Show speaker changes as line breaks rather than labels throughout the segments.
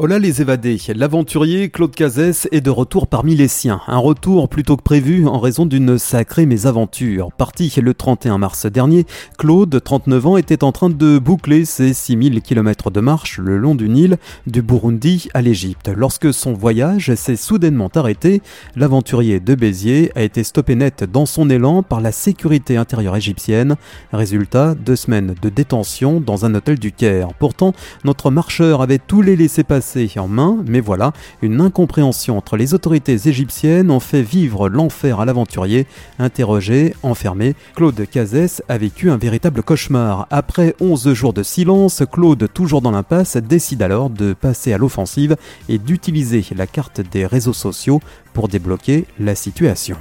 Hola les évadés, l'aventurier Claude Cazès est de retour parmi les siens. Un retour plutôt que prévu en raison d'une sacrée mésaventure. Parti le 31 mars dernier, Claude, 39 ans, était en train de boucler ses 6000 km de marche le long du Nil, du Burundi à l'Égypte. Lorsque son voyage s'est soudainement arrêté, l'aventurier de Béziers a été stoppé net dans son élan par la sécurité intérieure égyptienne. Résultat, deux semaines de détention dans un hôtel du Caire. Pourtant, notre marcheur avait tous les laissés passer en main, mais voilà, une incompréhension entre les autorités égyptiennes ont fait vivre l'enfer à l'aventurier. Interrogé, enfermé, Claude Cazès a vécu un véritable cauchemar. Après 11 jours de silence, Claude, toujours dans l'impasse, décide alors de passer à l'offensive et d'utiliser la carte des réseaux sociaux pour débloquer la situation.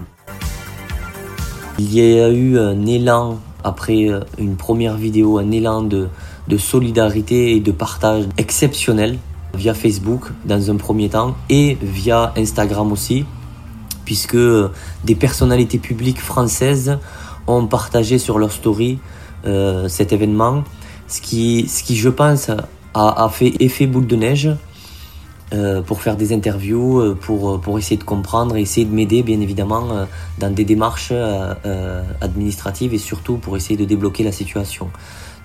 Il y a eu un élan après une première vidéo, un élan de, de solidarité et de partage exceptionnel via Facebook dans un premier temps et via Instagram aussi, puisque des personnalités publiques françaises ont partagé sur leur story euh, cet événement, ce qui, ce qui je pense a, fait effet boule de neige euh, pour faire des interviews, euh, pour, pour essayer de comprendre, essayer de m'aider bien évidemment dans des démarches administratives et surtout pour essayer de débloquer la situation.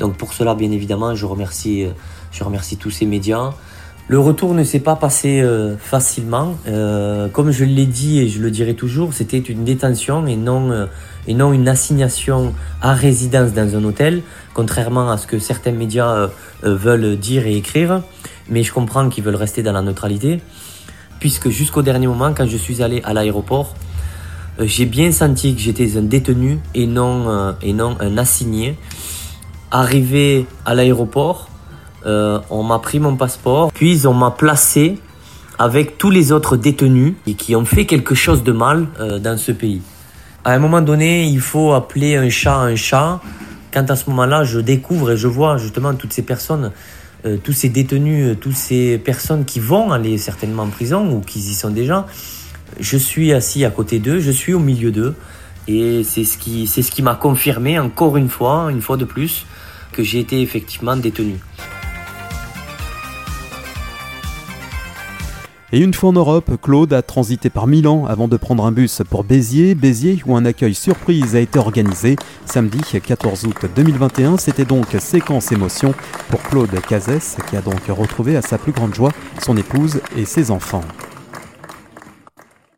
Donc pour cela bien évidemment je remercie, je remercie tous ces médias. Le retour ne s'est pas passé euh, facilement. Euh, comme je l'ai dit et je le dirai toujours, c'était une détention et non, euh, et non une assignation à résidence dans un hôtel, contrairement à ce que certains médias veulent dire et écrire. Mais je comprends qu'ils veulent rester dans la neutralité, puisque jusqu'au dernier moment, quand je suis allé à l'aéroport, j'ai bien senti que j'étais un détenu et non, et non un assigné. Arrivé à l'aéroport, euh, on m'a pris mon passeport, puis on m'a placé avec tous les autres détenus et qui ont fait quelque chose de mal euh, dans ce pays. À un moment donné, il faut appeler un chat un chat. Quand à ce moment-là, je découvre et je vois justement toutes ces personnes, euh, tous ces détenus, toutes ces personnes qui vont aller certainement en prison ou qui y sont déjà, je suis assis à côté d'eux, je suis au milieu d'eux. Et c'est ce qui, c'est ce qui m'a confirmé encore une fois, une fois de plus, que j'ai été effectivement détenu.
Et une fois en Europe, Claude a transité par Milan avant de prendre un bus pour Béziers, Béziers où un accueil surprise a été organisé. Samedi 14 août 2021, c'était donc séquence émotion pour Claude Cazès qui a donc retrouvé à sa plus grande joie son épouse et ses enfants.